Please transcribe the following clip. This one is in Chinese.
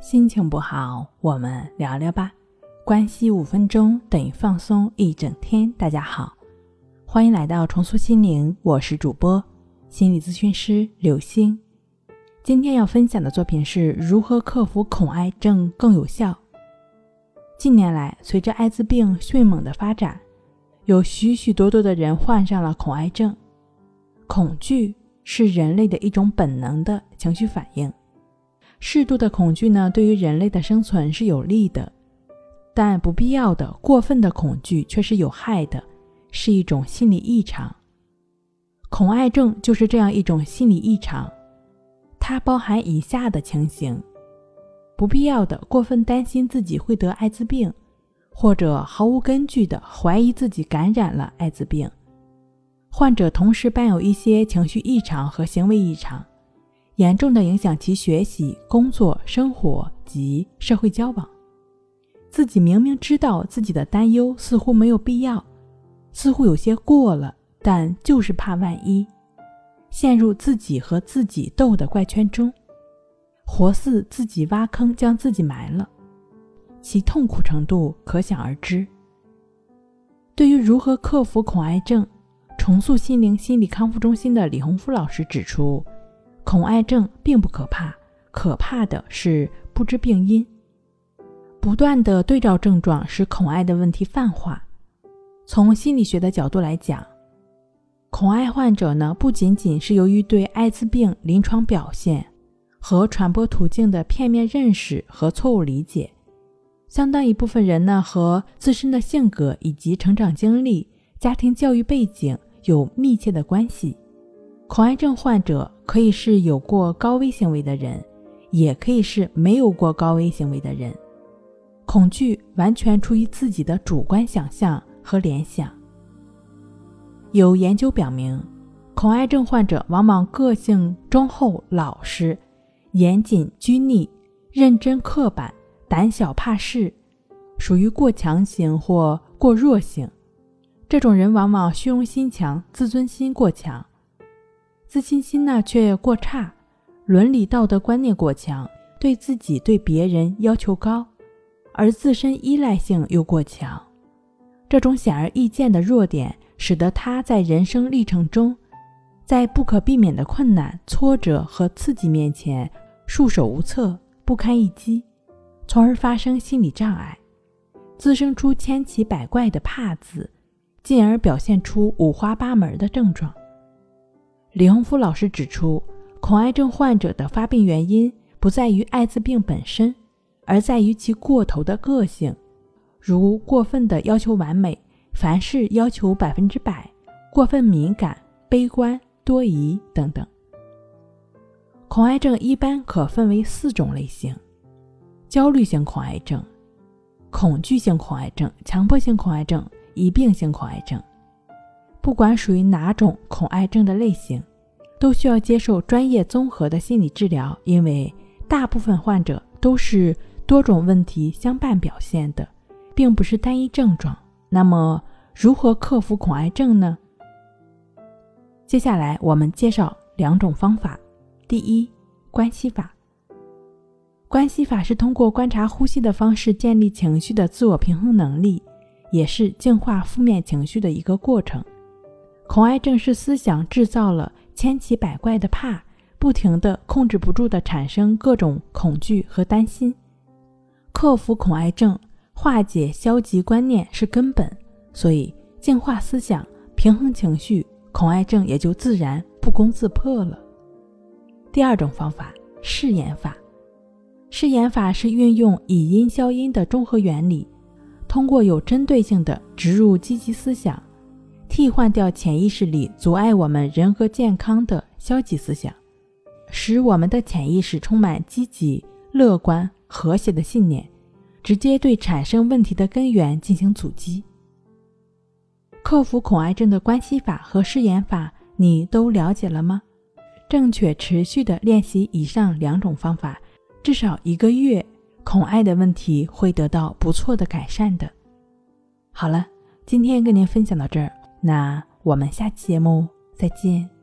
心情不好，我们聊聊吧。关系五分钟等于放松一整天。大家好，欢迎来到重塑心灵，我是主播心理咨询师刘星。今天要分享的作品是如何克服恐癌症更有效。近年来，随着艾滋病迅猛的发展，有许许多多的人患上了恐癌症。恐惧是人类的一种本能的情绪反应。适度的恐惧呢，对于人类的生存是有利的，但不必要的、过分的恐惧却是有害的，是一种心理异常。恐癌症就是这样一种心理异常，它包含以下的情形：不必要的、过分担心自己会得艾滋病，或者毫无根据的怀疑自己感染了艾滋病。患者同时伴有一些情绪异常和行为异常。严重的影响其学习、工作、生活及社会交往。自己明明知道自己的担忧似乎没有必要，似乎有些过了，但就是怕万一，陷入自己和自己斗的怪圈中，活似自己挖坑将自己埋了，其痛苦程度可想而知。对于如何克服恐癌症，重塑心灵心理康复中心的李洪福老师指出。恐癌症并不可怕，可怕的是不知病因。不断的对照症状使恐癌的问题泛化。从心理学的角度来讲，恐癌患者呢不仅仅是由于对艾滋病临床表现和传播途径的片面认识和错误理解，相当一部分人呢和自身的性格以及成长经历、家庭教育背景有密切的关系。恐癌症患者可以是有过高危行为的人，也可以是没有过高危行为的人。恐惧完全出于自己的主观想象和联想。有研究表明，恐癌症患者往往个性忠厚老实、严谨拘泥、认真刻板、胆小怕事，属于过强型或过弱型。这种人往往虚荣心强，自尊心过强。自信心呢却过差，伦理道德观念过强，对自己对别人要求高，而自身依赖性又过强。这种显而易见的弱点，使得他在人生历程中，在不可避免的困难、挫折和刺激面前束手无策、不堪一击，从而发生心理障碍，滋生出千奇百怪的怕字，进而表现出五花八门的症状。李洪福老师指出，恐癌症患者的发病原因不在于艾滋病本身，而在于其过头的个性，如过分的要求完美，凡事要求百分之百，过分敏感、悲观、多疑等等。恐癌症一般可分为四种类型：焦虑性恐癌症、恐惧性恐癌症、强迫性恐癌症、疑病性恐癌症。不管属于哪种恐癌症的类型，都需要接受专业综合的心理治疗，因为大部分患者都是多种问题相伴表现的，并不是单一症状。那么，如何克服恐癌症呢？接下来我们介绍两种方法。第一，关系法。关系法是通过观察呼吸的方式建立情绪的自我平衡能力，也是净化负面情绪的一个过程。恐癌症是思想制造了千奇百怪的怕，不停的控制不住的产生各种恐惧和担心。克服恐癌症，化解消极观念是根本，所以净化思想，平衡情绪，恐癌症也就自然不攻自破了。第二种方法，试验法。试验法是运用以阴消阴的综合原理，通过有针对性的植入积极思想。替换掉潜意识里阻碍我们人格健康的消极思想，使我们的潜意识充满积极、乐观、和谐的信念，直接对产生问题的根源进行阻击。克服恐癌症的关系法和试验法，你都了解了吗？正确持续的练习以上两种方法，至少一个月，恐癌的问题会得到不错的改善的。好了，今天跟您分享到这儿。那我们下期节目再见。